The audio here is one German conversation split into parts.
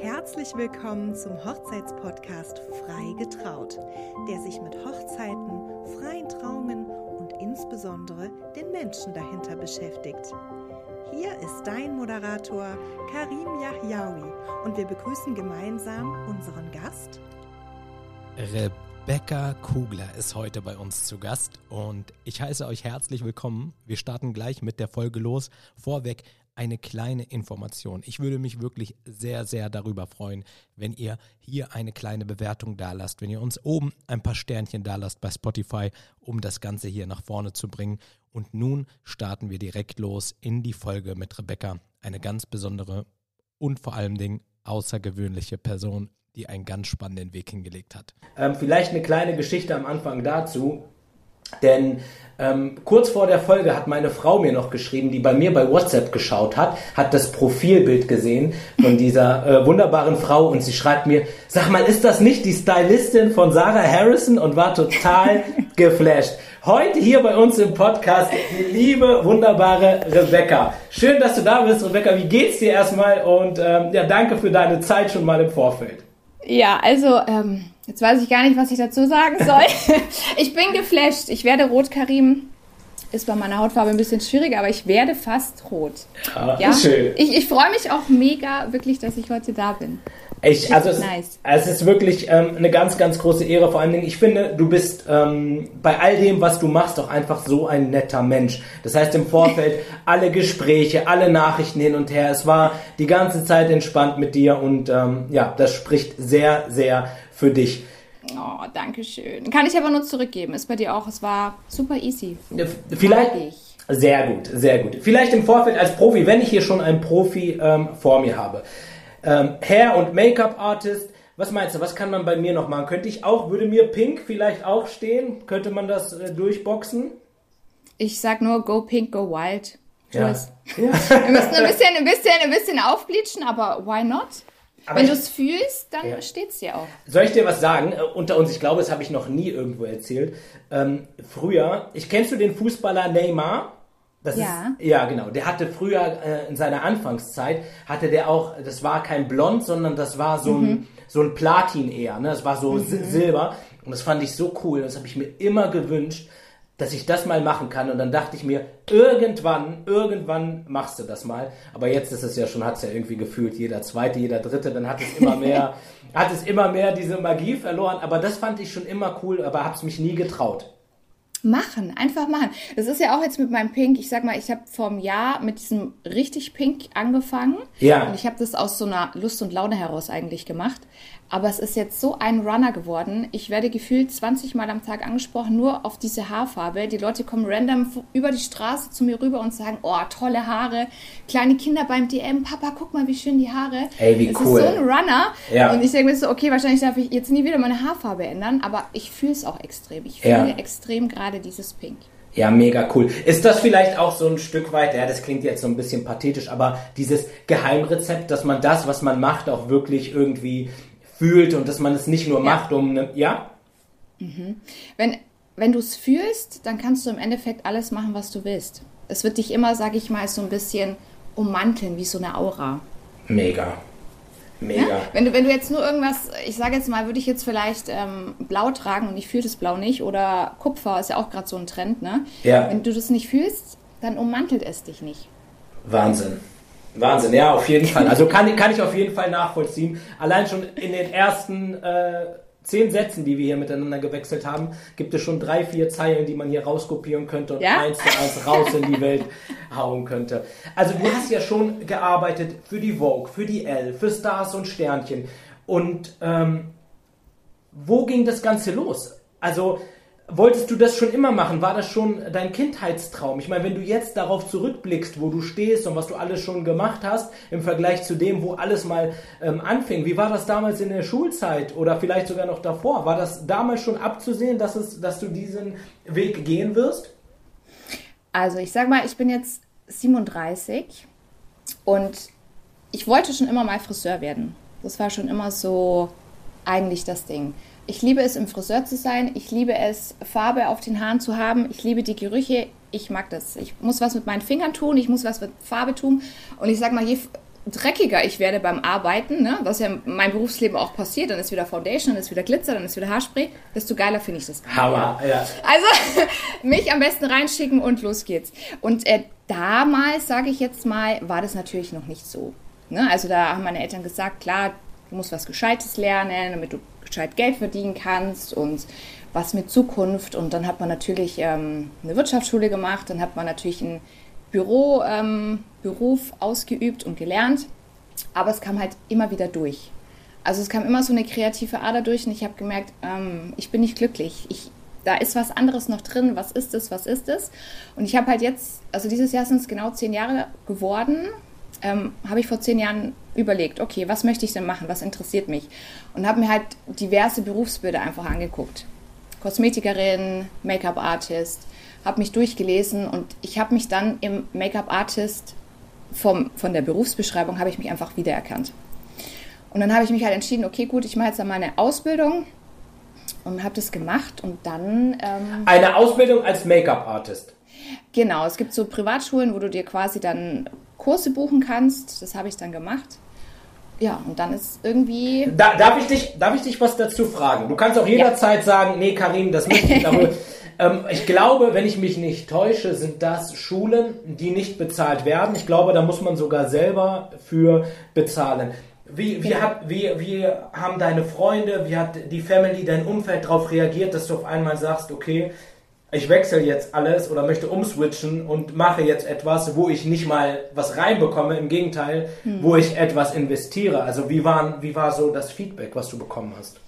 Herzlich willkommen zum Hochzeitspodcast Frei getraut, der sich mit Hochzeiten, freien Trauungen und insbesondere den Menschen dahinter beschäftigt. Hier ist dein Moderator Karim Yahyaoui und wir begrüßen gemeinsam unseren Gast Rebecca Kugler ist heute bei uns zu Gast und ich heiße euch herzlich willkommen. Wir starten gleich mit der Folge los. Vorweg eine kleine Information. Ich würde mich wirklich sehr, sehr darüber freuen, wenn ihr hier eine kleine Bewertung da lasst, wenn ihr uns oben ein paar Sternchen da lasst bei Spotify, um das Ganze hier nach vorne zu bringen. Und nun starten wir direkt los in die Folge mit Rebecca, eine ganz besondere und vor allen Dingen außergewöhnliche Person, die einen ganz spannenden Weg hingelegt hat. Ähm, vielleicht eine kleine Geschichte am Anfang dazu. Denn ähm, kurz vor der Folge hat meine Frau mir noch geschrieben, die bei mir bei WhatsApp geschaut hat, hat das Profilbild gesehen von dieser äh, wunderbaren Frau und sie schreibt mir, sag mal, ist das nicht die Stylistin von Sarah Harrison und war total geflasht. Heute hier bei uns im Podcast die liebe, wunderbare Rebecca. Schön, dass du da bist, Rebecca. Wie geht's dir erstmal? Und ähm, ja, danke für deine Zeit schon mal im Vorfeld. Ja, also ähm, Jetzt weiß ich gar nicht, was ich dazu sagen soll. ich bin geflasht. Ich werde rot, Karim. Ist bei meiner Hautfarbe ein bisschen schwieriger, aber ich werde fast rot. Ja, ja? schön. Ich, ich freue mich auch mega, wirklich, dass ich heute da bin. Ich, also es, nice. es ist wirklich ähm, eine ganz, ganz große Ehre. Vor allen Dingen, ich finde, du bist ähm, bei all dem, was du machst, auch einfach so ein netter Mensch. Das heißt, im Vorfeld alle Gespräche, alle Nachrichten hin und her. Es war die ganze Zeit entspannt mit dir und ähm, ja, das spricht sehr, sehr für dich. Oh, danke schön. Kann ich aber nur zurückgeben. Ist bei dir auch. Es war super easy. Vielleicht. Sehr gut, sehr gut. Vielleicht im Vorfeld als Profi, wenn ich hier schon einen Profi ähm, vor mir habe. Ähm, Hair- und Make-up-Artist. Was meinst du, was kann man bei mir noch machen? Könnte ich auch, würde mir Pink vielleicht auch stehen? Könnte man das äh, durchboxen? Ich sag nur, go pink, go wild. Ja. ja. Wir müssen ein bisschen, ein bisschen, ein bisschen aufbleachen, aber why not? Aber Wenn du es fühlst, dann ja. steht es dir auch. Soll ich dir was sagen? Äh, unter uns, ich glaube, das habe ich noch nie irgendwo erzählt. Ähm, früher, ich kennst du den Fußballer Neymar? Das ja. Ist, ja, genau. Der hatte früher äh, in seiner Anfangszeit hatte der auch, das war kein Blond, sondern das war so mhm. ein so ein Platin eher, ne? Das war so mhm. Silber und das fand ich so cool. Das habe ich mir immer gewünscht dass ich das mal machen kann. Und dann dachte ich mir, irgendwann, irgendwann machst du das mal. Aber jetzt ist es ja schon, hat es ja irgendwie gefühlt, jeder zweite, jeder dritte, dann hat es immer mehr, hat es immer mehr diese Magie verloren. Aber das fand ich schon immer cool, aber habe es mich nie getraut. Machen, einfach machen. Das ist ja auch jetzt mit meinem Pink. Ich sag mal, ich habe vor einem Jahr mit diesem richtig Pink angefangen. Ja. Und ich habe das aus so einer Lust und Laune heraus eigentlich gemacht. Aber es ist jetzt so ein Runner geworden. Ich werde gefühlt 20 Mal am Tag angesprochen, nur auf diese Haarfarbe. Die Leute kommen random über die Straße zu mir rüber und sagen, oh, tolle Haare. Kleine Kinder beim DM, Papa, guck mal, wie schön die Haare. Ey, wie es cool. ist so ein Runner. Ja. Und ich denke mir so, okay, wahrscheinlich darf ich jetzt nie wieder meine Haarfarbe ändern, aber ich fühle es auch extrem. Ich fühle ja. extrem gerade dieses Pink. Ja, mega cool. Ist das vielleicht auch so ein Stück weit, ja, das klingt jetzt so ein bisschen pathetisch, aber dieses Geheimrezept, dass man das, was man macht, auch wirklich irgendwie fühlt und dass man es nicht nur ja. macht, um, ne, ja? Mhm. Wenn, wenn du es fühlst, dann kannst du im Endeffekt alles machen, was du willst. Es wird dich immer, sag ich mal, so ein bisschen ummanteln, wie so eine Aura. Mega. Mega. Ja? Wenn, du, wenn du jetzt nur irgendwas, ich sage jetzt mal, würde ich jetzt vielleicht ähm, blau tragen und ich fühle das Blau nicht oder Kupfer ist ja auch gerade so ein Trend, ne? Ja. Wenn du das nicht fühlst, dann ummantelt es dich nicht. Wahnsinn. Wahnsinn, ja, auf jeden Fall. Also kann, kann ich auf jeden Fall nachvollziehen. Allein schon in den ersten äh, zehn Sätzen, die wir hier miteinander gewechselt haben, gibt es schon drei, vier Zeilen, die man hier rauskopieren könnte und ja? eins zu eins raus in die Welt hauen könnte. Also du hast ja schon gearbeitet für die Vogue, für die Elle, für Stars und Sternchen. Und ähm, wo ging das Ganze los? Also Wolltest du das schon immer machen? War das schon dein Kindheitstraum? Ich meine, wenn du jetzt darauf zurückblickst, wo du stehst und was du alles schon gemacht hast, im Vergleich zu dem, wo alles mal ähm, anfing, wie war das damals in der Schulzeit oder vielleicht sogar noch davor? War das damals schon abzusehen, dass, es, dass du diesen Weg gehen wirst? Also ich sag mal, ich bin jetzt 37 und ich wollte schon immer mal Friseur werden. Das war schon immer so eigentlich das Ding. Ich liebe es, im Friseur zu sein. Ich liebe es, Farbe auf den Haaren zu haben. Ich liebe die Gerüche. Ich mag das. Ich muss was mit meinen Fingern tun. Ich muss was mit Farbe tun. Und ich sag mal, je dreckiger ich werde beim Arbeiten, ne, was ja in meinem Berufsleben auch passiert, dann ist wieder Foundation, dann ist wieder Glitzer, dann ist wieder Haarspray, desto geiler finde ich das. Hammer, ja. Also mich am besten reinschicken und los geht's. Und äh, damals, sage ich jetzt mal, war das natürlich noch nicht so. Ne? Also da haben meine Eltern gesagt, klar, du musst was Gescheites lernen, damit du gescheit Geld verdienen kannst und was mit Zukunft. Und dann hat man natürlich ähm, eine Wirtschaftsschule gemacht, dann hat man natürlich einen Büro, ähm, ausgeübt und gelernt. Aber es kam halt immer wieder durch. Also es kam immer so eine kreative Ader durch und ich habe gemerkt, ähm, ich bin nicht glücklich. Ich, da ist was anderes noch drin. Was ist es? Was ist es? Und ich habe halt jetzt, also dieses Jahr sind es genau zehn Jahre geworden, ähm, habe ich vor zehn Jahren überlegt, okay, was möchte ich denn machen? Was interessiert mich? Und habe mir halt diverse Berufsbilder einfach angeguckt. Kosmetikerin, Make-up-Artist, habe mich durchgelesen und ich habe mich dann im Make-up-Artist von der Berufsbeschreibung habe ich mich einfach wiedererkannt. Und dann habe ich mich halt entschieden, okay, gut, ich mache jetzt einmal eine Ausbildung und habe das gemacht und dann... Ähm, eine Ausbildung als Make-up-Artist? Genau, es gibt so Privatschulen, wo du dir quasi dann Kurse buchen kannst. Das habe ich dann gemacht. Ja, und dann ist irgendwie. Da, darf, ich dich, darf ich dich was dazu fragen? Du kannst auch jederzeit ja. sagen, nee, Karin, das möchte ich aber. ähm, ich glaube, wenn ich mich nicht täusche, sind das Schulen, die nicht bezahlt werden. Ich glaube, da muss man sogar selber für bezahlen. Wie, wie, hat, wie, wie haben deine Freunde, wie hat die Family, dein Umfeld darauf reagiert, dass du auf einmal sagst, okay, ich wechsle jetzt alles oder möchte umswitchen und mache jetzt etwas, wo ich nicht mal was reinbekomme, im Gegenteil, hm. wo ich etwas investiere. Also wie, waren, wie war so das Feedback, was du bekommen hast?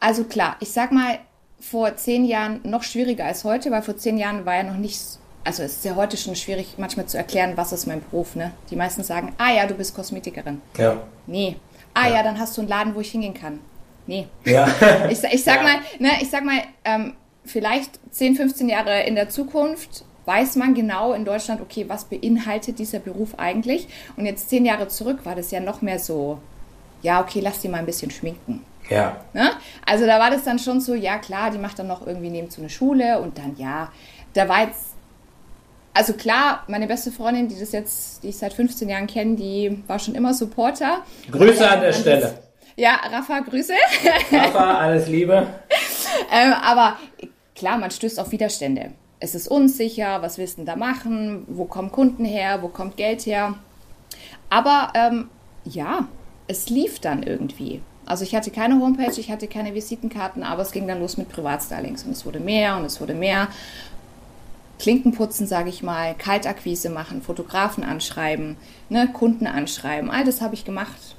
Also klar, ich sag mal, vor zehn Jahren noch schwieriger als heute, weil vor zehn Jahren war ja noch nicht, also es ist ja heute schon schwierig, manchmal zu erklären, was ist mein Beruf, ne? Die meisten sagen, ah ja, du bist Kosmetikerin. Ja. Nee. Ah ja, ja dann hast du einen Laden, wo ich hingehen kann. Nee. Ja. ich, ich sag ja. mal, ne, ich sag mal, ähm, vielleicht 10, 15 Jahre in der Zukunft weiß man genau in Deutschland, okay, was beinhaltet dieser Beruf eigentlich? Und jetzt zehn Jahre zurück war das ja noch mehr so, ja, okay, lass die mal ein bisschen schminken. Ja. Ne? Also da war das dann schon so, ja klar, die macht dann noch irgendwie neben zu einer Schule und dann ja, da war jetzt, also klar, meine beste Freundin, die das jetzt, die ich seit 15 Jahren kenne, die war schon immer Supporter. Grüße an der Stelle. ja, Rafa, Grüße. Rafa, alles Liebe. ähm, aber klar, man stößt auf Widerstände. Es ist unsicher, was willst du denn da machen? Wo kommen Kunden her? Wo kommt Geld her? Aber ähm, ja, es lief dann irgendwie. Also ich hatte keine Homepage, ich hatte keine Visitenkarten, aber es ging dann los mit Privatstylings und es wurde mehr und es wurde mehr. Klinken putzen, sage ich mal, Kaltakquise machen, Fotografen anschreiben, ne, Kunden anschreiben, all das habe ich gemacht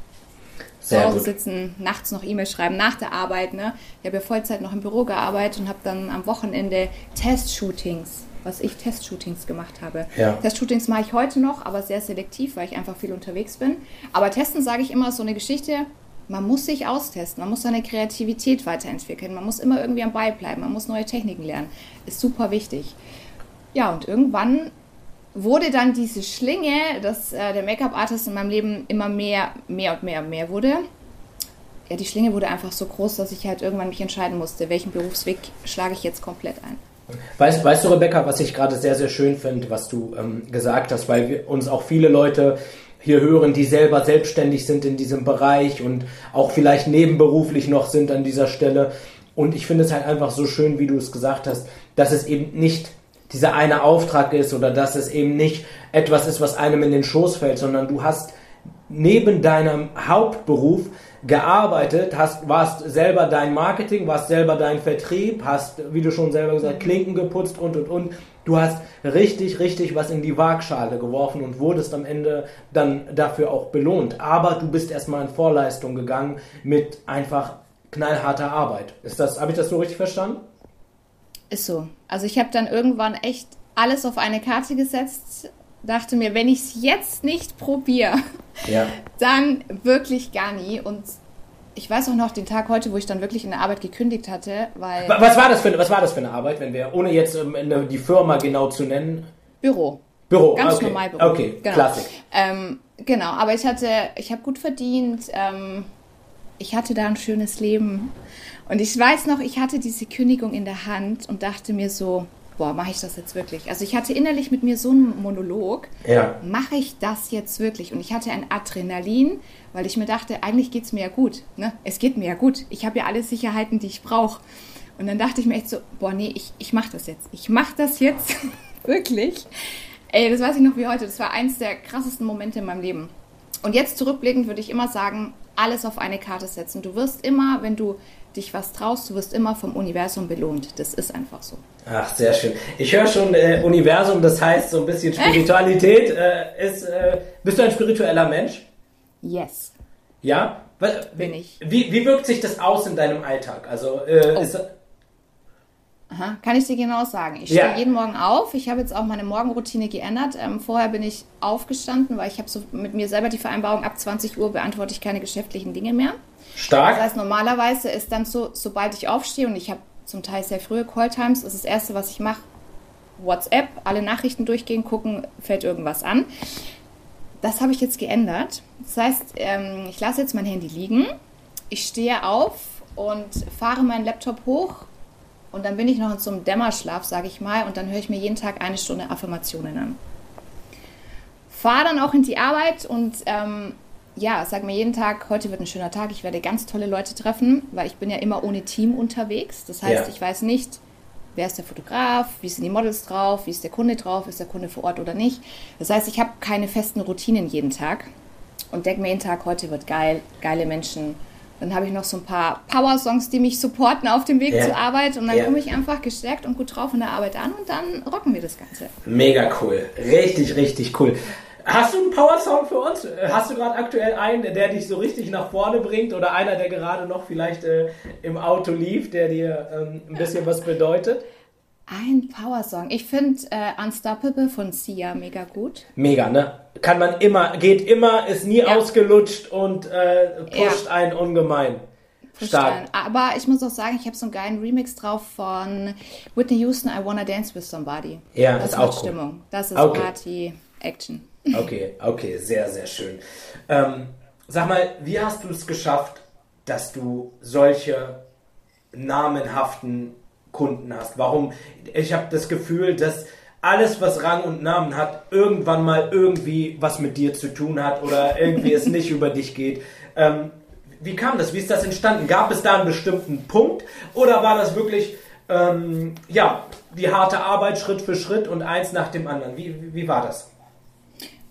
zu Hause sitzen, nachts noch E-Mails schreiben, nach der Arbeit. Ne? Ich habe ja Vollzeit noch im Büro gearbeitet und habe dann am Wochenende Testshootings, was ich Testshootings gemacht habe. Ja. Testshootings mache ich heute noch, aber sehr selektiv, weil ich einfach viel unterwegs bin. Aber testen, sage ich immer, ist so eine Geschichte, man muss sich austesten, man muss seine Kreativität weiterentwickeln, man muss immer irgendwie am Ball bleiben, man muss neue Techniken lernen. Ist super wichtig. Ja, und irgendwann wurde dann diese Schlinge, dass äh, der Make-up-Artist in meinem Leben immer mehr, mehr und mehr und mehr wurde. Ja, die Schlinge wurde einfach so groß, dass ich halt irgendwann mich entscheiden musste, welchen Berufsweg schlage ich jetzt komplett ein. Weißt, weißt du, Rebecca, was ich gerade sehr, sehr schön finde, was du ähm, gesagt hast, weil wir, uns auch viele Leute hier hören, die selber selbstständig sind in diesem Bereich und auch vielleicht nebenberuflich noch sind an dieser Stelle. Und ich finde es halt einfach so schön, wie du es gesagt hast, dass es eben nicht dieser eine Auftrag ist oder dass es eben nicht etwas ist, was einem in den Schoß fällt, sondern du hast neben deinem Hauptberuf gearbeitet, hast, warst selber dein Marketing, warst selber dein Vertrieb, hast, wie du schon selber gesagt, Klinken geputzt und und und. Du hast richtig, richtig was in die Waagschale geworfen und wurdest am Ende dann dafür auch belohnt. Aber du bist erstmal in Vorleistung gegangen mit einfach knallharter Arbeit. Ist das, habe ich das so richtig verstanden? Ist so. Also ich habe dann irgendwann echt alles auf eine Karte gesetzt, dachte mir, wenn ich es jetzt nicht probiere, ja. dann wirklich gar nie. Und ich weiß auch noch den Tag heute, wo ich dann wirklich in der Arbeit gekündigt hatte, weil. Was war das für, was war das für eine Arbeit, wenn wir, ohne jetzt ähm, die Firma genau zu nennen? Büro. Büro, Ganz okay. normal Büro. Okay, genau. Klassik. Ähm, genau, aber ich hatte, ich habe gut verdient, ähm, ich hatte da ein schönes Leben. Und ich weiß noch, ich hatte diese Kündigung in der Hand und dachte mir so, boah, mache ich das jetzt wirklich? Also ich hatte innerlich mit mir so einen Monolog, Ja. mache ich das jetzt wirklich? Und ich hatte ein Adrenalin, weil ich mir dachte, eigentlich geht es mir ja gut. Ne? Es geht mir ja gut. Ich habe ja alle Sicherheiten, die ich brauche. Und dann dachte ich mir echt so, boah, nee, ich, ich mache das jetzt. Ich mache das jetzt wirklich. Ey, das weiß ich noch wie heute. Das war eins der krassesten Momente in meinem Leben. Und jetzt zurückblickend würde ich immer sagen, alles auf eine Karte setzen. Du wirst immer, wenn du dich was traust, du wirst immer vom Universum belohnt. Das ist einfach so. Ach, sehr schön. Ich höre schon äh, Universum, das heißt so ein bisschen Spiritualität. Äh, ist, äh, bist du ein spiritueller Mensch? Yes. Ja? Bin ich. Wie, wie wirkt sich das aus in deinem Alltag? Also, äh, Oh. ist, Aha, kann ich dir genau sagen. Ich Ja. stehe jeden Morgen auf. Ich habe jetzt auch meine Morgenroutine geändert. Ähm, vorher bin ich aufgestanden, weil ich habe so mit mir selber die Vereinbarung, ab 20 Uhr beantworte ich keine geschäftlichen Dinge mehr. stark? Das heißt, normalerweise ist dann so, sobald ich aufstehe und ich habe zum Teil sehr frühe Calltimes, ist das Erste, was ich mache, WhatsApp, alle Nachrichten durchgehen, gucken, fällt irgendwas an. Das habe ich jetzt geändert. Das heißt, ähm, ich lasse jetzt mein Handy liegen, ich stehe auf und fahre meinen Laptop hoch und dann bin ich noch in so einem Dämmerschlaf, sage ich mal, und dann höre ich mir jeden Tag eine Stunde Affirmationen an. Fahre dann auch in die Arbeit und ähm, ja, sag mir jeden Tag, heute wird ein schöner Tag, ich werde ganz tolle Leute treffen, weil ich bin ja immer ohne Team unterwegs. Das heißt, Ja. ich weiß nicht, wer ist der Fotograf, wie sind die Models drauf, wie ist der Kunde drauf, ist der Kunde vor Ort oder nicht. Das heißt, ich habe keine festen Routinen jeden Tag und denke mir jeden Tag, heute wird geil, geile Menschen. Dann habe ich noch so ein paar Power-Songs, die mich supporten auf dem Weg Ja. zur Arbeit und dann Ja. komme ich einfach gestärkt und gut drauf in der Arbeit an und dann rocken wir das Ganze. Mega cool. Richtig, richtig cool. Hast du einen Power-Song für uns? Hast du gerade aktuell einen, der dich so richtig nach vorne bringt oder einer, der gerade noch vielleicht äh, im Auto lief, der dir ähm, ein bisschen was bedeutet? Ein Power-Song. Ich finde äh, Unstoppable von Sia mega gut. Mega, ne? Kann man immer, geht immer, ist nie Ja. ausgelutscht und äh, pusht Ja. einen ungemein. Stark. Aber ich muss auch sagen, ich habe so einen geilen Remix drauf von Whitney Houston, I Wanna Dance With Somebody. Ja, das ist auch cool. Stimmung. Das ist Okay. Party, Action. Okay, okay, sehr, sehr schön. Ähm, sag mal, wie hast du es geschafft, dass du solche namenhaften Kunden hast? Warum? Ich habe das Gefühl, dass alles, was Rang und Namen hat, irgendwann mal irgendwie was mit dir zu tun hat oder irgendwie es nicht über dich geht. Ähm, wie kam das? Wie ist das entstanden? Gab es da einen bestimmten Punkt oder war das wirklich ähm, ja die harte Arbeit Schritt für Schritt und eins nach dem anderen? Wie, wie, wie war das?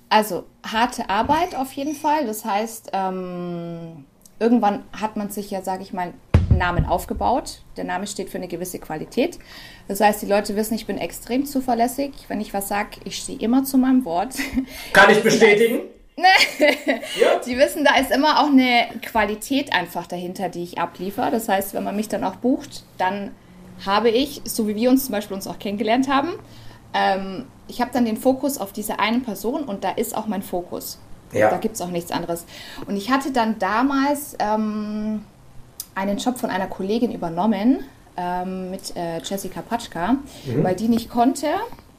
Also harte Arbeit auf jeden Fall. Das heißt, ähm, irgendwann hat man sich ja, sage ich mal, Namen aufgebaut. Der Name steht für eine gewisse Qualität. Das heißt, die Leute wissen, ich bin extrem zuverlässig. Wenn ich was sage, ich stehe immer zu meinem Wort. Kann ich bestätigen? ja. Die wissen, da ist immer auch eine Qualität einfach dahinter, die ich abliefere. Das heißt, wenn man mich dann auch bucht, dann habe ich, so wie wir uns zum Beispiel uns auch kennengelernt haben, ähm, ich habe dann den Fokus auf diese eine Person und da ist auch mein Fokus. Ja. Da gibt es auch nichts anderes. Und ich hatte dann damals ähm, einen Job von einer Kollegin übernommen ähm, mit äh, Jessica Patschka, weil die nicht konnte.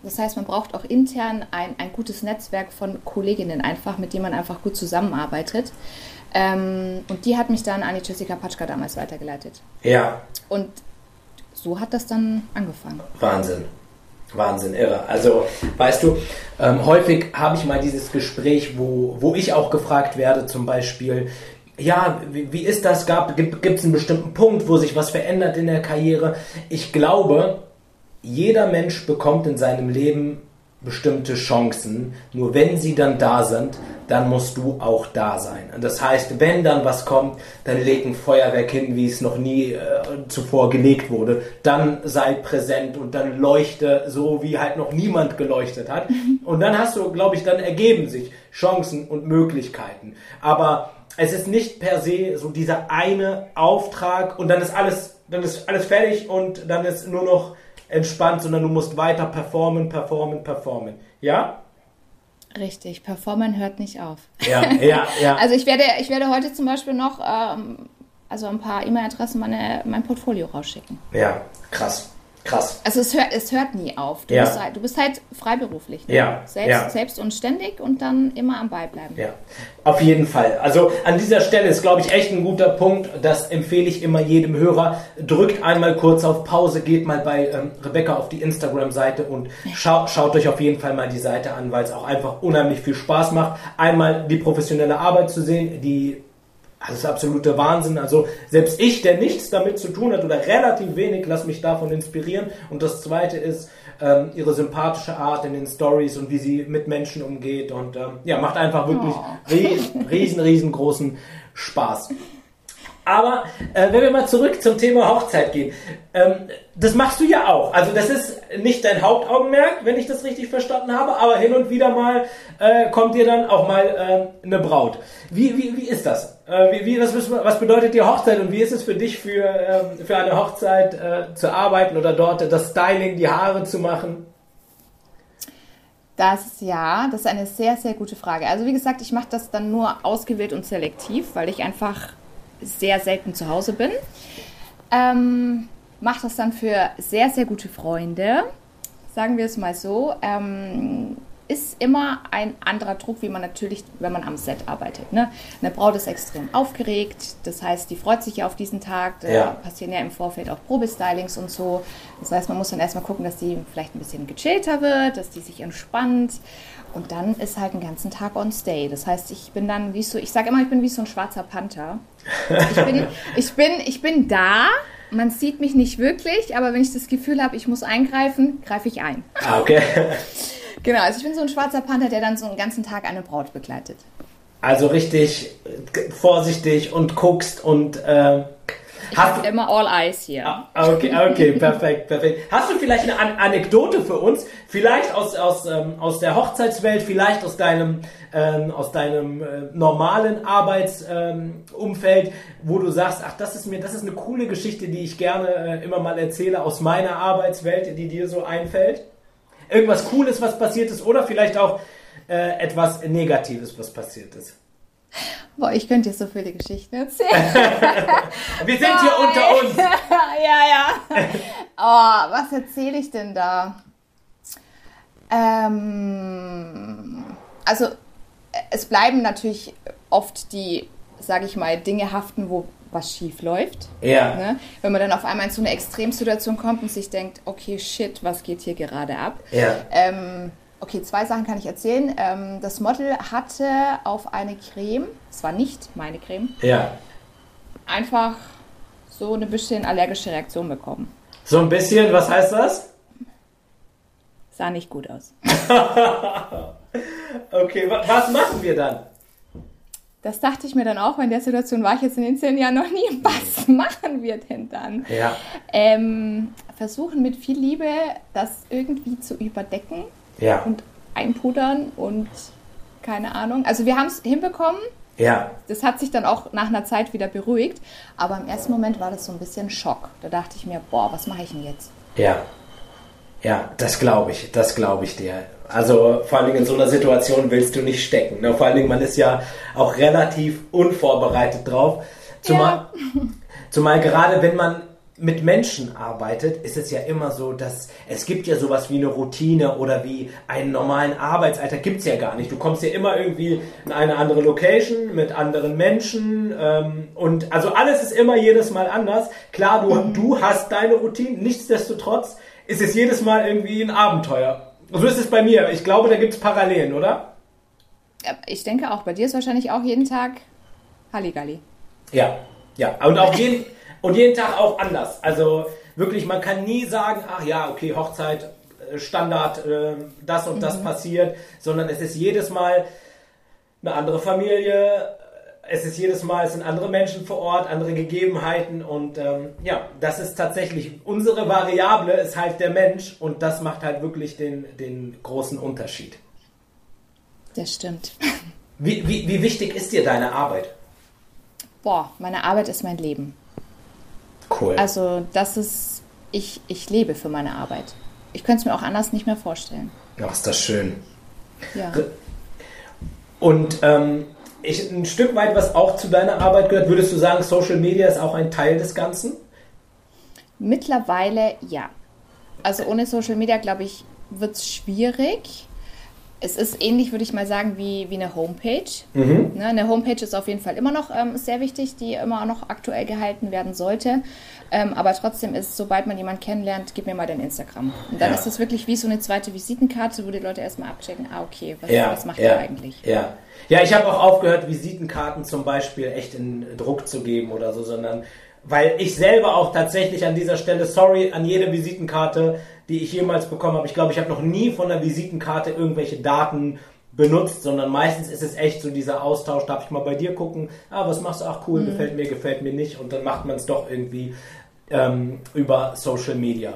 Das heißt, man braucht auch intern ein, ein gutes Netzwerk von Kolleginnen einfach, mit denen man einfach gut zusammenarbeitet. Ähm, und die hat mich dann an die Jessica Patschka damals weitergeleitet. Ja, Und so hat das dann angefangen. Wahnsinn. Wahnsinn, irre. Also, weißt du, ähm, häufig habe ich mal dieses Gespräch, wo, wo ich auch gefragt werde, zum Beispiel, ja, wie, wie ist das? Gibt es einen bestimmten Punkt, wo sich was verändert in der Karriere? Ich glaube, jeder Mensch bekommt in seinem Leben bestimmte Chancen. Nur wenn sie dann da sind, dann musst du auch da sein. Und das heißt, wenn dann was kommt, dann leg ein Feuerwerk hin, wie es noch nie äh, zuvor gelegt wurde. Dann sei präsent und dann leuchte so, wie halt noch niemand geleuchtet hat. Und dann hast du, glaube ich, dann ergeben sich Chancen und Möglichkeiten. Aber es ist nicht per se so dieser eine Auftrag und dann ist alles, dann ist alles fertig und dann ist nur noch entspannt, sondern du musst weiter performen, performen, performen. Ja? Richtig, Performen hört nicht auf. Ja, ja, ja. Also ich werde, ich werde heute zum Beispiel noch ähm, also ein paar E-Mail-Adressen meine, mein Portfolio rausschicken. ja, krass. Krass. Also es hört, es hört nie auf. Du, Ja. bist, halt, du bist halt freiberuflich. Ne? Ja, Selbst, ja. selbst und ständig und dann immer am Ball bleiben. Ja, auf jeden Fall. Also an dieser Stelle ist, glaube ich, echt ein guter Punkt. Das empfehle ich immer jedem Hörer. Drückt einmal kurz auf Pause, geht mal bei ähm, Rebecca auf die Instagram-Seite und schau, schaut euch auf jeden Fall mal die Seite an, weil es auch einfach unheimlich viel Spaß macht. Einmal die professionelle Arbeit zu sehen, die das ist absolute Wahnsinn. Also selbst ich, der nichts damit zu tun hat oder relativ wenig, lass mich davon inspirieren. Und das Zweite ist ähm, ihre sympathische Art in den Stories und wie sie mit Menschen umgeht. Und ähm, ja, macht einfach wirklich Oh. riesen, riesen, riesengroßen Spaß. Aber äh, wenn wir mal zurück zum Thema Hochzeit gehen, ähm, das machst du ja auch. Also das ist nicht dein Hauptaugenmerk, wenn ich das richtig verstanden habe, aber hin und wieder mal äh, kommt dir dann auch mal äh, eine Braut. Wie, wie, wie ist das? Äh, wie, wie, was, was bedeutet dir Hochzeit und wie ist es für dich für, ähm, für eine Hochzeit äh, zu arbeiten oder dort das Styling, die Haare zu machen? Das ja, das ist eine sehr, sehr gute Frage. Also wie gesagt, ich mache das dann nur ausgewählt und selektiv, weil ich einfach sehr selten zu Hause bin. Ähm, mache das dann für sehr, sehr gute Freunde, sagen wir es mal so. Ähm, ist immer ein anderer Druck, wie man natürlich, wenn man am Set arbeitet. Ne? Eine Braut ist extrem aufgeregt, das heißt, die freut sich ja auf diesen Tag. Da Ja. passieren ja im Vorfeld auch Probestylings und so. Das heißt, man muss dann erstmal gucken, dass die vielleicht ein bisschen gechillter wird, dass die sich entspannt. Und dann ist halt einen ganzen Tag on stay. Das heißt, ich bin dann wie so, ich sage immer, ich bin wie so ein schwarzer Panther. Ich bin, ich bin, ich bin da. Man sieht mich nicht wirklich, aber wenn ich das Gefühl habe, ich muss eingreifen, greife ich ein. Ah, okay. Genau, also ich bin so ein schwarzer Panther, der dann so einen ganzen Tag eine Braut begleitet. Also richtig vorsichtig und guckst und äh, Ich hast habe immer all eyes hier. Ah, Okay, okay, perfekt, perfekt. Hast du vielleicht eine An Anekdote für uns? Vielleicht aus, aus, ähm, aus der Hochzeitswelt, vielleicht aus deinem, ähm, aus deinem äh, normalen Arbeitsumfeld, ähm, wo du sagst, ach, das ist mir, das ist eine coole Geschichte, die ich gerne äh, immer mal erzähle aus meiner Arbeitswelt, die dir so einfällt? Irgendwas Cooles, was passiert ist, oder vielleicht auch äh, etwas Negatives, was passiert ist. Boah, ich könnte dir so viele Geschichten erzählen. Wir sind hier unter uns. ja, ja. Oh, was erzähle ich denn da? Ähm, also, es bleiben natürlich oft die, sage ich mal, Dinge haften, wo was schief läuft. Ja. Ne? Wenn man dann auf einmal in so eine Extremsituation kommt und sich denkt, okay, shit, was geht hier gerade ab? Ja. Ähm, okay, zwei Sachen kann ich erzählen. Ähm, das Model hatte auf eine Creme, es war nicht meine Creme, Ja. einfach so eine bisschen allergische Reaktion bekommen. So ein bisschen, was heißt das? Sah nicht gut aus. Okay, wa was machen wir dann? Das dachte ich mir dann auch, weil in der Situation war ich jetzt in den zehn Jahren noch nie. Was machen wir denn dann? Ja. Ähm, versuchen mit viel Liebe das irgendwie zu überdecken Ja. und einpudern und keine Ahnung. Also wir haben es hinbekommen. Ja. Das hat sich dann auch nach einer Zeit wieder beruhigt. Aber im ersten Moment war das so ein bisschen Schock. Da dachte ich mir, boah, was mache ich denn jetzt? Ja. Ja, das glaube ich. Das glaube ich dir. Also vor allen Dingen in so einer Situation willst du nicht stecken. Ne? Vor allen Dingen, man ist ja auch relativ unvorbereitet drauf. Zumal, zumal gerade wenn man mit Menschen arbeitet, ist es ja immer so, dass es gibt ja sowas wie eine Routine oder wie einen normalen Arbeitsalltag gibt's ja gar nicht. Du kommst ja immer irgendwie in eine andere Location mit anderen Menschen ähm, und also alles ist immer jedes Mal anders. Klar, du, du hast deine Routine, nichtsdestotrotz ist es jedes Mal irgendwie ein Abenteuer. So ist es bei mir. Ich glaube, da gibt's Parallelen, oder? Ich denke auch, bei dir ist wahrscheinlich auch jeden Tag Halligalli. Ja, ja. Und auch jeden, und jeden Tag auch anders. Also wirklich, man kann nie sagen, ach ja, okay, Hochzeit, äh, Standard, äh, das und das passiert, sondern es ist jedes Mal eine andere Familie, es ist jedes Mal, es sind andere Menschen vor Ort, andere Gegebenheiten und ähm, ja, das ist tatsächlich, unsere Variable ist halt der Mensch und das macht halt wirklich den, den großen Unterschied. Das stimmt. Wie, wie, wie wichtig ist dir deine Arbeit? Boah, meine Arbeit ist mein Leben. Cool. Also das ist, ich, ich lebe für meine Arbeit. Ich könnte es mir auch anders nicht mehr vorstellen. Ach, ist das schön. Ja. Und ähm, ich, ein Stück weit, was auch zu deiner Arbeit gehört, würdest du sagen, Social Media ist auch ein Teil des Ganzen? Mittlerweile ja. Also ohne Social Media, glaube ich, wird es schwierig. Es ist ähnlich, würde ich mal sagen, wie, wie eine Homepage. Mhm. Ne, eine Homepage ist auf jeden Fall immer noch ähm, sehr wichtig, die immer noch aktuell gehalten werden sollte. Ähm, aber trotzdem ist, sobald man jemanden kennenlernt, gib mir mal dein Instagram. Und dann ja. ist das wirklich wie so eine zweite Visitenkarte, wo die Leute erstmal abchecken, ah, okay, was, ja, was macht ja, ihr eigentlich? Ja, ja ich habe auch aufgehört, Visitenkarten zum Beispiel echt in Druck zu geben oder so, sondern weil ich selber auch tatsächlich an dieser Stelle, sorry, an jede Visitenkarte, die ich jemals bekommen habe. Ich glaube, ich habe noch nie von der Visitenkarte irgendwelche Daten benutzt, sondern meistens ist es echt so dieser Austausch, darf ich mal bei dir gucken, ah, was machst du, ach cool, mhm. gefällt mir, gefällt mir nicht und dann macht man es doch irgendwie ähm, über Social Media.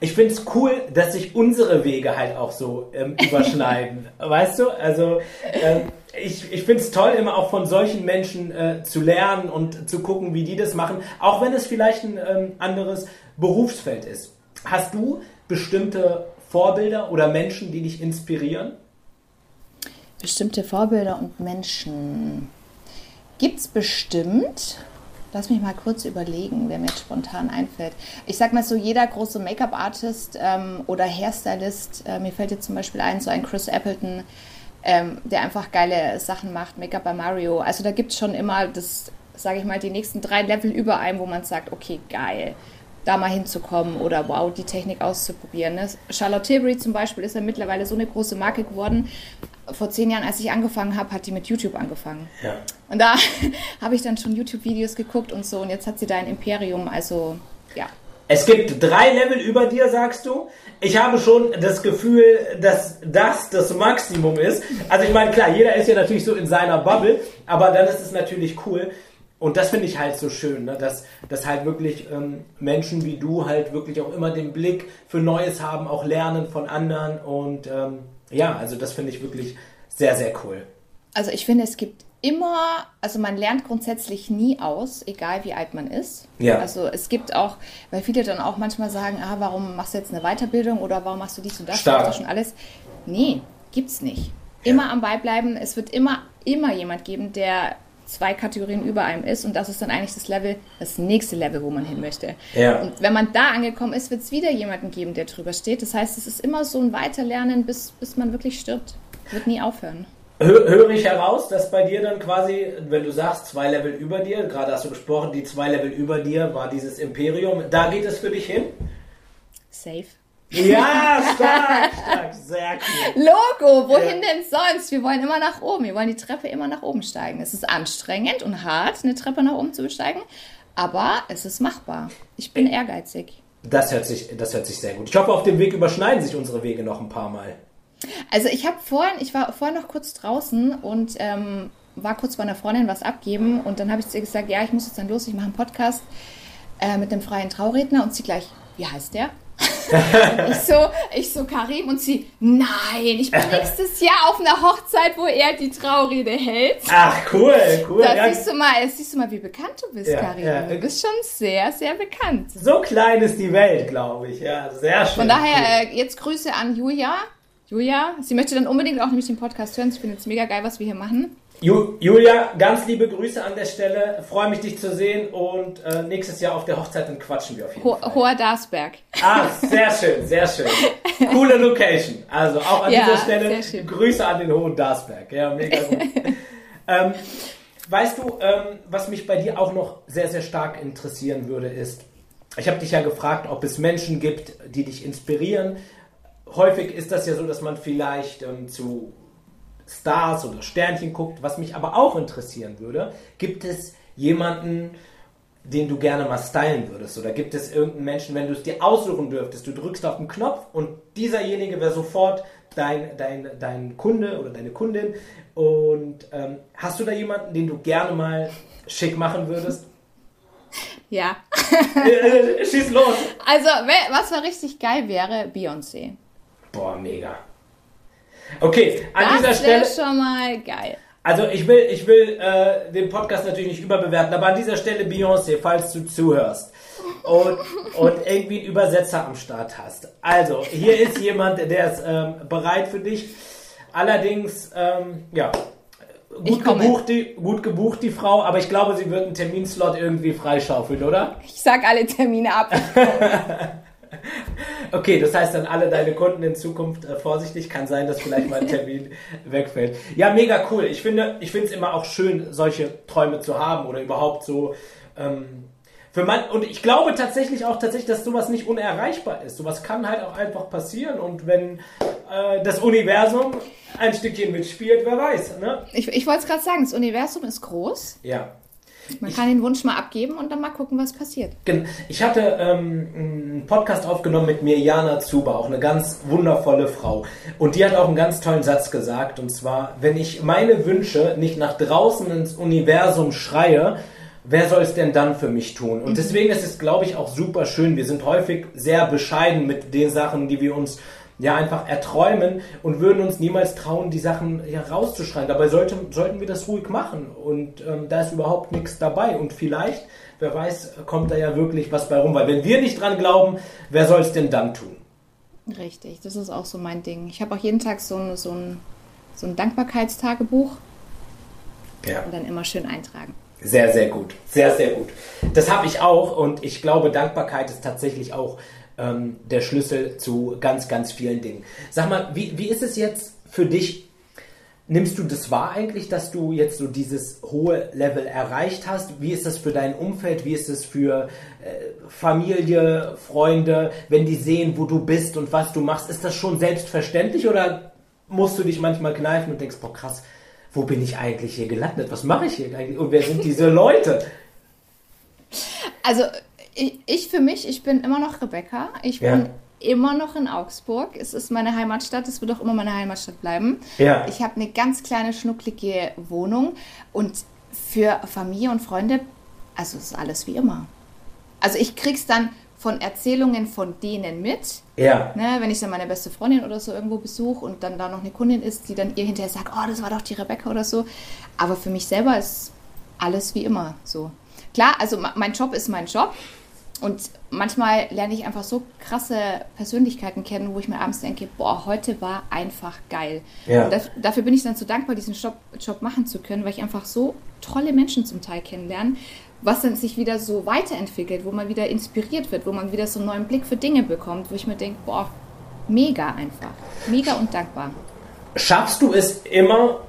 Ich finde es cool, dass sich unsere Wege halt auch so ähm, überschneiden, weißt du? Also ähm, ich, ich finde es toll, immer auch von solchen Menschen äh, zu lernen und zu gucken, wie die das machen, auch wenn es vielleicht ein ähm, anderes Berufsfeld ist. Hast du bestimmte Vorbilder oder Menschen, die dich inspirieren? Bestimmte Vorbilder und Menschen gibt es bestimmt. Lass mich mal kurz überlegen, wer mir jetzt spontan einfällt. Ich sag mal so, jeder große Make-up-Artist ähm, oder Hairstylist, äh, mir fällt jetzt zum Beispiel ein, so ein Chris Appleton, ähm, der einfach geile Sachen macht, Make-up bei Mario. Also da gibt es schon immer das, sage ich mal, die nächsten drei Level über einem, wo man sagt, okay, geil da mal hinzukommen oder wow, die Technik auszuprobieren. Ne? Charlotte Tilbury zum Beispiel ist ja mittlerweile so eine große Marke geworden. Vor zehn Jahren, als ich angefangen habe, hat die mit YouTube angefangen. Ja. Und da habe ich dann schon YouTube-Videos geguckt und so und jetzt hat sie da ein Imperium, also ja. Es gibt drei Level über dir, sagst du. Ich habe schon das Gefühl, dass das das Maximum ist. Also ich meine, klar, jeder ist ja natürlich so in seiner Bubble, aber dann ist es natürlich cool, und das finde ich halt so schön, ne? dass, dass halt wirklich ähm, Menschen wie du halt wirklich auch immer den Blick für Neues haben, auch lernen von anderen. Und ähm, ja, also das finde ich wirklich sehr, sehr cool. Also ich finde, es gibt immer, also man lernt grundsätzlich nie aus, egal wie alt man ist. Ja. Also es gibt auch, weil viele dann auch manchmal sagen, ah, warum machst du jetzt eine Weiterbildung oder warum machst du dies und das? Stark. Du schon alles? Nee, gibt's nicht. Immer ja. am Ball bleiben. Es wird immer, immer jemand geben, der zwei Kategorien über einem ist und das ist dann eigentlich das Level, das nächste Level, wo man hin möchte. Ja. Und wenn man da angekommen ist, wird es wieder jemanden geben, der drüber steht. Das heißt, es ist immer so ein Weiterlernen, bis, bis man wirklich stirbt. Wird nie aufhören. Höre ich heraus, dass bei dir dann quasi, wenn du sagst, zwei Level über dir, gerade hast du gesprochen, die zwei Level über dir war dieses Imperium, da geht es für dich hin? Safe. Ja, stark, stark, sehr cool. Logo, wohin ja. denn sonst? Wir wollen immer nach oben, wir wollen die Treppe immer nach oben steigen. Es ist anstrengend und hart, eine Treppe nach oben zu besteigen, aber es ist machbar. Ich bin ehrgeizig. Das hört sich, das hört sich sehr gut. Ich hoffe, auf dem Weg überschneiden sich unsere Wege noch ein paar Mal. Also ich habe vorhin, ich war vorhin noch kurz draußen und ähm, war kurz bei einer Freundin was abgeben und dann habe ich zu ihr gesagt, ja, ich muss jetzt dann los, ich mache einen Podcast äh, mit dem freien Trauredner und sie gleich, wie heißt der? Ich so, ich so, Karim und sie, nein, ich bin nächstes Jahr auf einer Hochzeit, wo er die Traurede hält. Ach, cool, cool. Da ja. siehst du mal, siehst du mal, wie bekannt du bist, ja, Karim. Ja. Du bist schon sehr, sehr bekannt. So klein ist die Welt, glaube ich. Ja, sehr schön. Von daher, äh, jetzt Grüße an Julia. Julia, sie möchte dann unbedingt auch nämlich den Podcast hören. Ich finde es mega geil, was wir hier machen. Julia, ganz liebe Grüße an der Stelle. Freue mich, dich zu sehen und äh, nächstes Jahr auf der Hochzeit dann quatschen wir auf jeden Ho Fall. Hoher Darsberg. Ah, sehr schön, sehr schön. Coole Location. Also auch an ja, dieser Stelle Grüße an den Hohen Darsberg. Ja, mega gut. ähm, weißt du, ähm, was mich bei dir auch noch sehr, sehr stark interessieren würde, ist, ich habe dich ja gefragt, ob es Menschen gibt, die dich inspirieren. Häufig ist das ja so, dass man vielleicht ähm, zu Stars oder Sternchen guckt. Was mich aber auch interessieren würde, gibt es jemanden, den du gerne mal stylen würdest? Oder gibt es irgendeinen Menschen, wenn du es dir aussuchen dürftest, du drückst auf den Knopf und dieserjenige wäre sofort dein, dein, dein Kunde oder deine Kundin. Und ähm, hast du da jemanden, den du gerne mal schick machen würdest? Ja. Äh, äh, schieß los. Also, was mal richtig geil wäre, Beyoncé. Boah, mega. Okay, an das dieser Stelle. Das schon mal geil. Also ich will, ich will äh, den Podcast natürlich nicht überbewerten, aber an dieser Stelle Beyoncé, falls du zuhörst und, und irgendwie einen Übersetzer am Start hast. Also, hier ist jemand, der ist ähm, bereit für dich. Allerdings, ähm, ja, gut gebucht, die, gut gebucht die Frau, aber ich glaube, sie wird einen Terminslot irgendwie freischaufeln, oder? Ich sag alle Termine ab. Okay, das heißt dann alle deine Kunden in Zukunft äh, vorsichtig. Kann sein, dass vielleicht mal ein Termin wegfällt. Ja, mega cool. Ich finde, ich finde es immer auch schön, solche Träume zu haben oder überhaupt so. Ähm, für man, und ich glaube tatsächlich auch tatsächlich, dass sowas nicht unerreichbar ist. Sowas kann halt auch einfach passieren. Und wenn äh, das Universum ein Stückchen mitspielt, wer weiß. Ne? Ich, ich wollte es gerade sagen, das Universum ist groß. Ja. Man kann den Wunsch mal abgeben und dann mal gucken, was passiert. Ich hatte ähm, einen Podcast aufgenommen mit Mirjana Zuber, auch eine ganz wundervolle Frau. Und die hat auch einen ganz tollen Satz gesagt. Und zwar, wenn ich meine Wünsche nicht nach draußen ins Universum schreie, wer soll es denn dann für mich tun? Und deswegen ist es, glaube ich, auch super schön. Wir sind häufig sehr bescheiden mit den Sachen, die wir uns ja einfach erträumen und würden uns niemals trauen, die Sachen ja, rauszuschreien. Dabei sollte, sollten wir das ruhig machen und ähm, da ist überhaupt nichts dabei und vielleicht, wer weiß, kommt da ja wirklich was bei rum, weil wenn wir nicht dran glauben, wer soll es denn dann tun? Richtig, das ist auch so mein Ding. Ich habe auch jeden Tag so ein, so ein, so ein Dankbarkeitstagebuch Ja. und dann immer schön eintragen. Sehr, sehr gut. Sehr, sehr gut. Das habe ich auch und ich glaube, Dankbarkeit ist tatsächlich auch ähm, der Schlüssel zu ganz, ganz vielen Dingen. Sag mal, wie, wie ist es jetzt für dich? Nimmst du das wahr eigentlich, dass du jetzt so dieses hohe Level erreicht hast? Wie ist das für dein Umfeld? Wie ist es für äh, Familie, Freunde, wenn die sehen, wo du bist und was du machst? Ist das schon selbstverständlich oder musst du dich manchmal kneifen und denkst, boah krass, wo bin ich eigentlich hier gelandet? Was mache ich hier eigentlich? Und wer sind diese Leute? Also ich, ich für mich, ich bin immer noch Rebecca. Ich Ja. bin immer noch in Augsburg. Es ist meine Heimatstadt. Es wird auch immer meine Heimatstadt bleiben. Ja. Ich habe eine ganz kleine, schnucklige Wohnung. Und für Familie und Freunde, also es ist alles wie immer. Also ich krieg's dann von Erzählungen von denen mit. Ja. Ne, wenn ich dann meine beste Freundin oder so irgendwo besuche und dann da noch eine Kundin ist, die dann ihr hinterher sagt, oh, das war doch die Rebecca oder so. Aber für mich selber ist alles wie immer so. Klar, also mein Job ist mein Job und manchmal lerne ich einfach so krasse Persönlichkeiten kennen, wo ich mir abends denke, boah, heute war einfach geil. Ja. Daf- dafür bin ich dann so dankbar, diesen Job, Job machen zu können, weil ich einfach so tolle Menschen zum Teil kennenlerne, was dann sich wieder so weiterentwickelt, wo man wieder inspiriert wird, wo man wieder so einen neuen Blick für Dinge bekommt, wo ich mir denke, boah, mega einfach. Mega und dankbar. Schaffst du es immer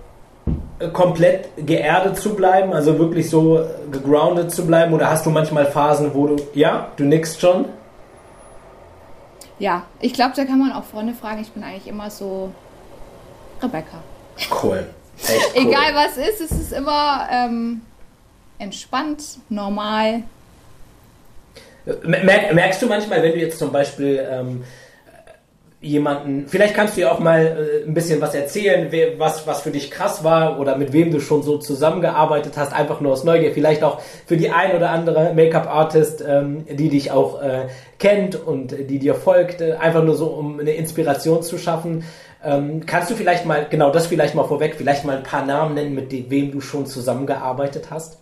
komplett geerdet zu bleiben, also wirklich so äh, gegroundet zu bleiben? Oder hast du manchmal Phasen, wo du, ja, du nickst schon? Ja, ich glaube, da kann man auch Freunde fragen. Ich bin eigentlich immer so Rebecca. Cool. Echt cool. Egal was ist, es ist immer ähm, entspannt, normal. Mer merkst du manchmal, wenn du jetzt zum Beispiel ähm, jemanden, vielleicht kannst du ja auch mal äh, ein bisschen was erzählen, wer, was, was für dich krass war oder mit wem du schon so zusammengearbeitet hast, einfach nur aus Neugier, vielleicht auch für die ein oder andere Make-up-Artist, ähm, die dich auch äh, kennt und die dir folgt, äh, einfach nur so, um eine Inspiration zu schaffen. Ähm, kannst du vielleicht mal, genau das vielleicht mal vorweg, vielleicht mal ein paar Namen nennen, mit dem, wem du schon zusammengearbeitet hast?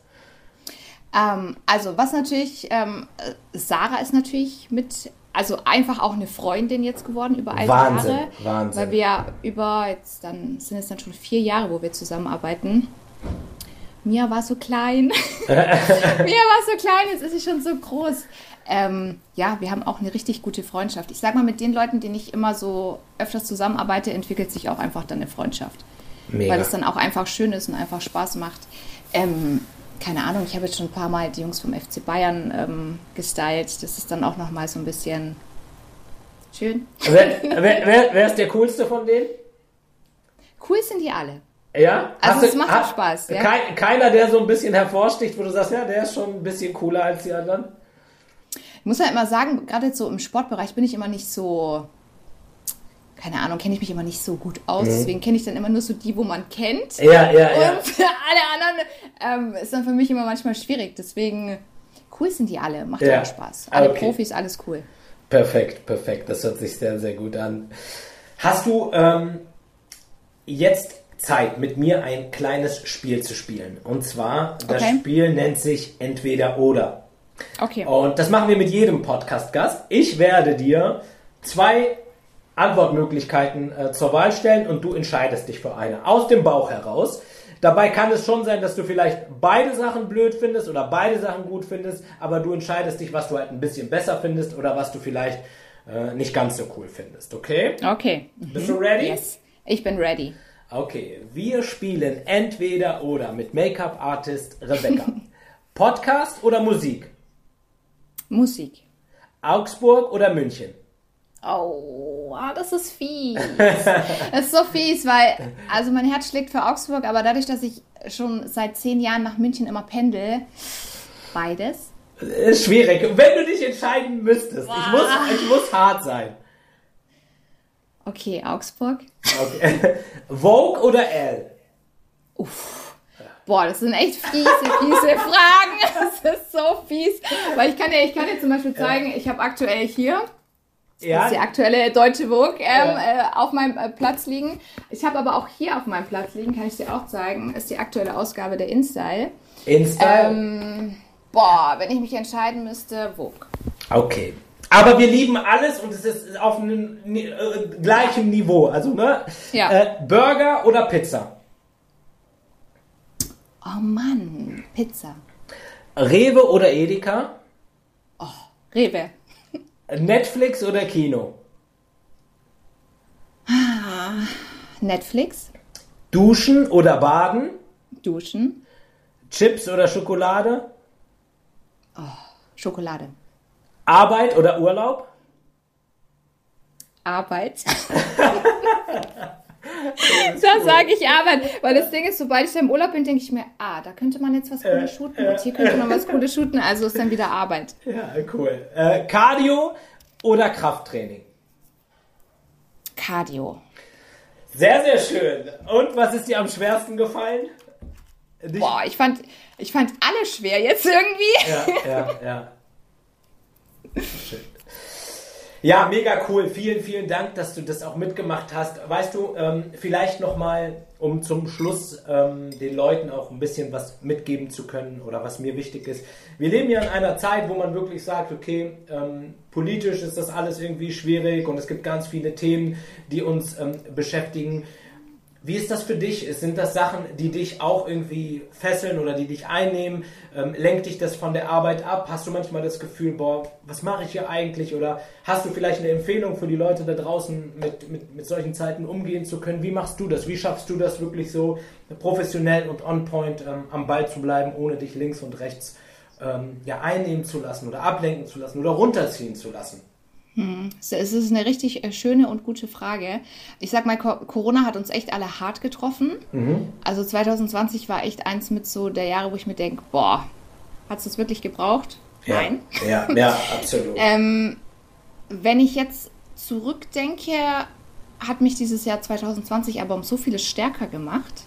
Ähm, also was natürlich, ähm, äh, Sarah ist natürlich mit, also einfach auch eine Freundin jetzt geworden über all die Wahnsinn, Jahre. Wahnsinn. Weil wir ja über, jetzt dann sind es dann schon vier Jahre, wo wir zusammenarbeiten. Mia war so klein. Mia war so klein, jetzt ist sie schon so groß. Ähm, ja, wir haben auch eine richtig gute Freundschaft. Ich sag mal, mit den Leuten, denen ich immer so öfters zusammenarbeite, entwickelt sich auch einfach dann eine Freundschaft. Mega. Weil es dann auch einfach schön ist und einfach Spaß macht. Ähm, keine Ahnung, ich habe jetzt schon ein paar Mal die Jungs vom FC Bayern ähm, gestylt. Das ist dann auch nochmal so ein bisschen schön. wer, wer, wer, wer ist der coolste von denen? Cool sind die alle. Ja? Also es macht auch Spaß, ja. Kein, keiner, der so ein bisschen hervorsticht, wo du sagst, ja, der ist schon ein bisschen cooler als die anderen. Ich muss ja immer sagen, gerade so im Sportbereich bin ich immer nicht so, keine Ahnung, kenne ich mich immer nicht so gut aus. Deswegen kenne ich dann immer nur so die, wo man kennt. Ja, ja, ja. Und für alle anderen ähm, ist dann für mich immer manchmal schwierig. Deswegen, cool sind die alle, macht Ja. immer Spaß. Alle Okay. Profis, alles cool. Perfekt, perfekt. Das hört sich sehr, sehr gut an. Hast du ähm, jetzt Zeit, mit mir ein kleines Spiel zu spielen? Und zwar, das Okay. Spiel nennt sich Entweder oder. Okay. Und das machen wir mit jedem Podcast-Gast. Ich werde dir zwei Antwortmöglichkeiten äh, zur Wahl stellen und du entscheidest dich für eine. Aus dem Bauch heraus. Dabei kann es schon sein, dass du vielleicht beide Sachen blöd findest oder beide Sachen gut findest, aber du entscheidest dich, was du halt ein bisschen besser findest oder was du vielleicht äh, nicht ganz so cool findest, okay? Okay. Bist du ready? Yes. Ich bin ready. Okay, wir spielen entweder oder mit Make-up-Artist Rebecca. Podcast oder Musik? Musik. Augsburg oder München? Oh, das ist fies. das ist so fies, weil, also mein Herz schlägt für Augsburg, aber dadurch, dass ich schon seit zehn Jahren nach München immer pendel, beides. Ist schwierig. Wenn du dich entscheiden müsstest, ich muss, ich muss hart sein. Okay, Augsburg. Okay. Vogue oder L? Uff. Boah, das sind echt fiese, fiese Fragen. Das ist so fies. Weil ich kann dir, ich kann dir zum Beispiel zeigen, ich habe aktuell hier Ja, Das ist die aktuelle deutsche Vogue ähm, Ja. äh, auf meinem äh, Platz liegen. Ich habe aber auch hier auf meinem Platz liegen, kann ich dir auch zeigen, ist die aktuelle Ausgabe der InStyle. Insta. Ähm, boah, wenn ich mich entscheiden müsste, Vogue. Okay. Aber wir lieben alles und es ist auf einem äh, gleichem Niveau. Also, ne? Ja. Äh, Burger oder Pizza? Oh Mann, Pizza. Rewe oder Edeka? Rewe. Netflix oder Kino? Netflix. Duschen oder Baden? Duschen. Chips oder Schokolade? Schokolade. Arbeit oder Urlaub? Arbeit. da sage ich Arbeit. Weil das Ding ist, sobald ich da im Urlaub bin, denke ich mir, ah, da könnte man jetzt was Cooles shooten und hier könnte man was Cooles shooten. Also ist dann wieder Arbeit. Ja, cool. Äh, Cardio oder Krafttraining? Cardio. Sehr, sehr schön. Und was ist dir am schwersten gefallen? Dich- Boah, ich fand, ich fand alle schwer jetzt irgendwie. Ja, ja, ja. Schön. Ja, mega cool. Vielen, vielen Dank, dass du das auch mitgemacht hast. Weißt du, ähm, vielleicht nochmal, um zum Schluss ähm, den Leuten auch ein bisschen was mitgeben zu können oder was mir wichtig ist. Wir leben ja in einer Zeit, wo man wirklich sagt, okay, ähm, politisch ist das alles irgendwie schwierig und es gibt ganz viele Themen, die uns ähm, beschäftigen. Wie ist das für dich? Sind das Sachen, die dich auch irgendwie fesseln oder die dich einnehmen? Ähm, lenkt dich das von der Arbeit ab? Hast du manchmal das Gefühl, boah, was mache ich hier eigentlich? Oder hast du vielleicht eine Empfehlung für die Leute da draußen, mit, mit, mit solchen Zeiten umgehen zu können? Wie machst du das? Wie schaffst du das wirklich so professionell und on point ähm, am Ball zu bleiben, ohne dich links und rechts ähm, ja, einnehmen zu lassen oder ablenken zu lassen oder runterziehen zu lassen? Es ist eine richtig äh, schöne und gute Frage. Ich sag mal, Co- Corona hat uns echt alle hart getroffen. Also 2020 war echt eins mit so der Jahre, wo ich mir denke, boah, hat es das wirklich gebraucht? Nein. Ja, ja, absolut. Ähm, wenn ich jetzt zurückdenke, hat mich dieses Jahr 2020 aber um so vieles stärker gemacht.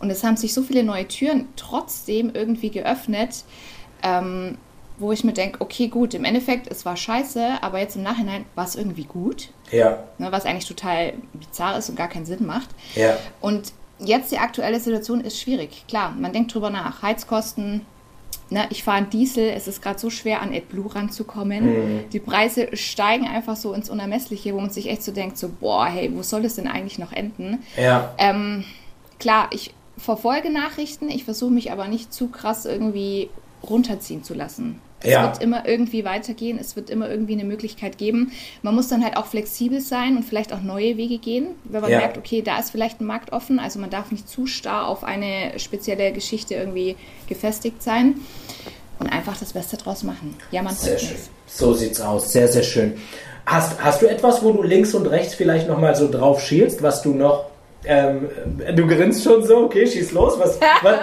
Und es haben sich so viele neue Türen trotzdem irgendwie geöffnet, ähm, wo ich mir denke, okay, gut, im Endeffekt, es war scheiße, aber jetzt im Nachhinein war es irgendwie gut, ja, ne, was eigentlich total bizarr ist und gar keinen Sinn macht. ja. Und jetzt die aktuelle Situation ist schwierig. Klar, man denkt drüber nach. Heizkosten, ne, ich fahre einen Diesel, es ist gerade so schwer, an AdBlue ranzukommen. Die Preise steigen einfach so ins Unermessliche, wo man sich echt so denkt, so, boah, hey, wo soll es denn eigentlich noch enden? Ja, Ähm, klar, ich verfolge Nachrichten, ich versuche mich aber nicht zu krass irgendwie runterziehen zu lassen. Es Ja. wird immer irgendwie weitergehen, es wird immer irgendwie eine Möglichkeit geben. Man muss dann halt auch flexibel sein und vielleicht auch neue Wege gehen, wenn man Ja. merkt, okay, da ist vielleicht ein Markt offen, also man darf nicht zu starr auf eine spezielle Geschichte irgendwie gefestigt sein und einfach das Beste draus machen. Ja, man Sehr schön. So sieht's aus. Sehr, sehr schön. Hast, hast du etwas, wo du links und rechts vielleicht nochmal so drauf schielst, was du noch. Ähm, du grinst schon so, okay, schieß los. Was, was,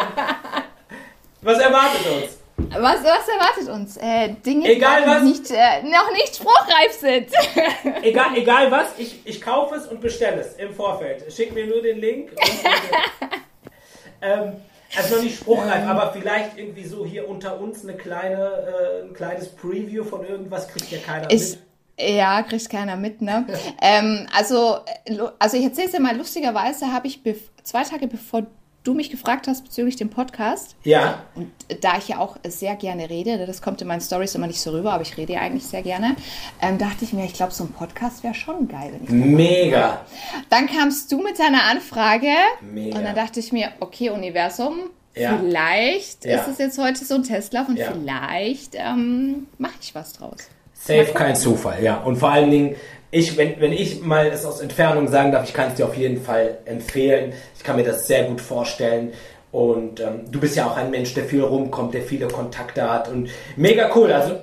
was erwartet uns? Was, was erwartet uns? Äh, Dinge, Egal die noch was. nicht, äh, noch nicht spruchreif sind. Egal, egal was, ich, ich kaufe es und bestelle es im Vorfeld. Schick mir nur den Link. Und, ähm, also noch nicht spruchreif, aber vielleicht irgendwie so hier unter uns eine kleine, äh, ein kleines Preview von irgendwas kriegt ja keiner Ist, mit. ja, kriegt keiner mit, ne? ähm, also, äh, also ich erzähle es dir mal, lustigerweise habe ich zwei Tage bevor du mich gefragt hast bezüglich dem Podcast, Ja, und da ich ja auch sehr gerne rede, das kommt in meinen Stories immer nicht so rüber, aber ich rede ja eigentlich sehr gerne, ähm, dachte ich mir, ich glaube, so ein Podcast wäre schon geil, wenn ich mega. Dann kamst du mit deiner Anfrage Mega. und dann dachte ich mir, okay, Universum, Ja. vielleicht Ja. ist es jetzt heute so ein Testlauf und Ja. vielleicht ähm, mache ich was draus. Safe kein Zufall, ja. Und vor allen Dingen, ich, wenn, wenn ich mal es aus Entfernung sagen darf, ich kann es dir auf jeden Fall empfehlen. Ich kann mir das sehr gut vorstellen. Und ähm, du bist ja auch ein Mensch, der viel rumkommt, der viele Kontakte hat. Und mega cool. Also,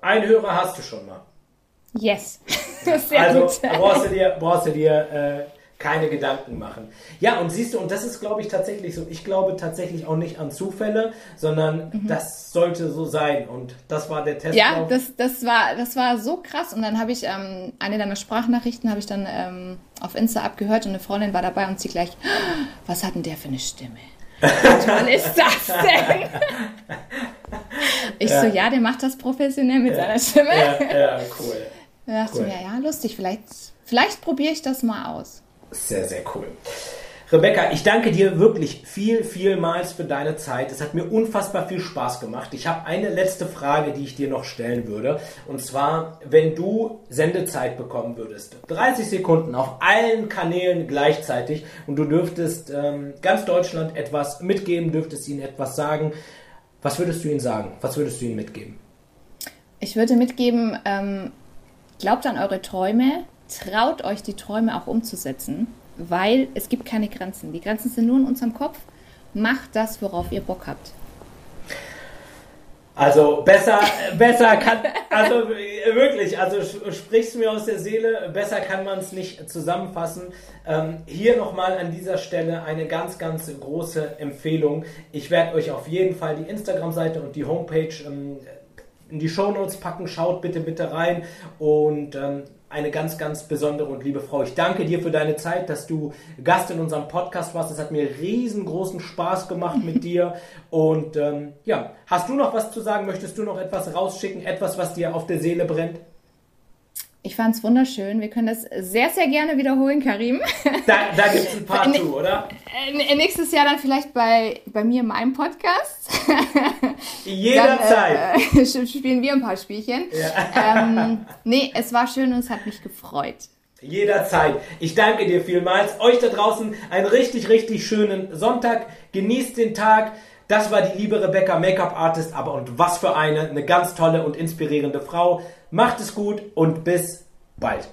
ein Hörer hast du schon mal. Yes. Sehr also gut. brauchst du dir, brauchst du dir äh, keine Gedanken machen. Ja, und siehst du, und das ist, glaube ich, tatsächlich so. Ich glaube tatsächlich auch nicht an Zufälle, sondern mhm. das sollte so sein. Und das war der Test. Ja, das, das, war, das war so krass. Und dann habe ich ähm, eine deiner Sprachnachrichten habe ich dann ähm, auf Insta abgehört und eine Freundin war dabei und sie gleich, was hat denn der für eine Stimme? Toll ist das denn? ich ja. so, ja, der macht das professionell mit ja. seiner Stimme. Ja, ja cool. Da dachte cool. ich mir, ja, lustig, vielleicht, vielleicht probiere ich das mal aus. Sehr, sehr cool. Rebecca, ich danke dir wirklich viel, vielmals für deine Zeit. Es hat mir unfassbar viel Spaß gemacht. Ich habe eine letzte Frage, die ich dir noch stellen würde. Und zwar, wenn du Sendezeit bekommen würdest, 30 Sekunden auf allen Kanälen gleichzeitig und du dürftest ähm, ganz Deutschland etwas mitgeben, dürftest ihnen etwas sagen, was würdest du ihnen sagen? Was würdest du ihnen mitgeben? Ich würde mitgeben, ähm, glaubt an eure Träume, traut euch die Träume auch umzusetzen, weil es gibt keine Grenzen. Die Grenzen sind nur in unserem Kopf. Macht das, worauf ihr Bock habt. Also besser, besser kann, also wirklich, also sprichst du mir aus der Seele, besser kann man es nicht zusammenfassen. Ähm, hier nochmal an dieser Stelle eine ganz, ganz große Empfehlung. Ich werde euch auf jeden Fall die Instagram-Seite und die Homepage ähm, in die Shownotes packen. Schaut bitte, bitte rein und ähm, eine ganz, ganz besondere und liebe Frau. Ich danke dir für deine Zeit, dass du Gast in unserem Podcast warst. Es hat mir riesengroßen Spaß gemacht mit dir. Und ähm, ja, hast du noch was zu sagen? Möchtest du noch etwas rausschicken? Etwas, was dir auf der Seele brennt? Ich fand es wunderschön. Wir können das sehr, sehr gerne wiederholen, Karim. Da, da gibt es ein paar zu, oder? Äh, nächstes Jahr dann vielleicht bei, bei mir in meinem Podcast. Jederzeit. Dann, äh, spielen wir ein paar Spielchen. Ja. Ähm, nee, es war schön und es hat mich gefreut. Jederzeit. Ich danke dir vielmals. Euch da draußen einen richtig, richtig schönen Sonntag. Genießt den Tag. Das war die liebe Rebecca, Make-up Artist, aber und was für eine, eine ganz tolle und inspirierende Frau. Macht es gut und bis bald.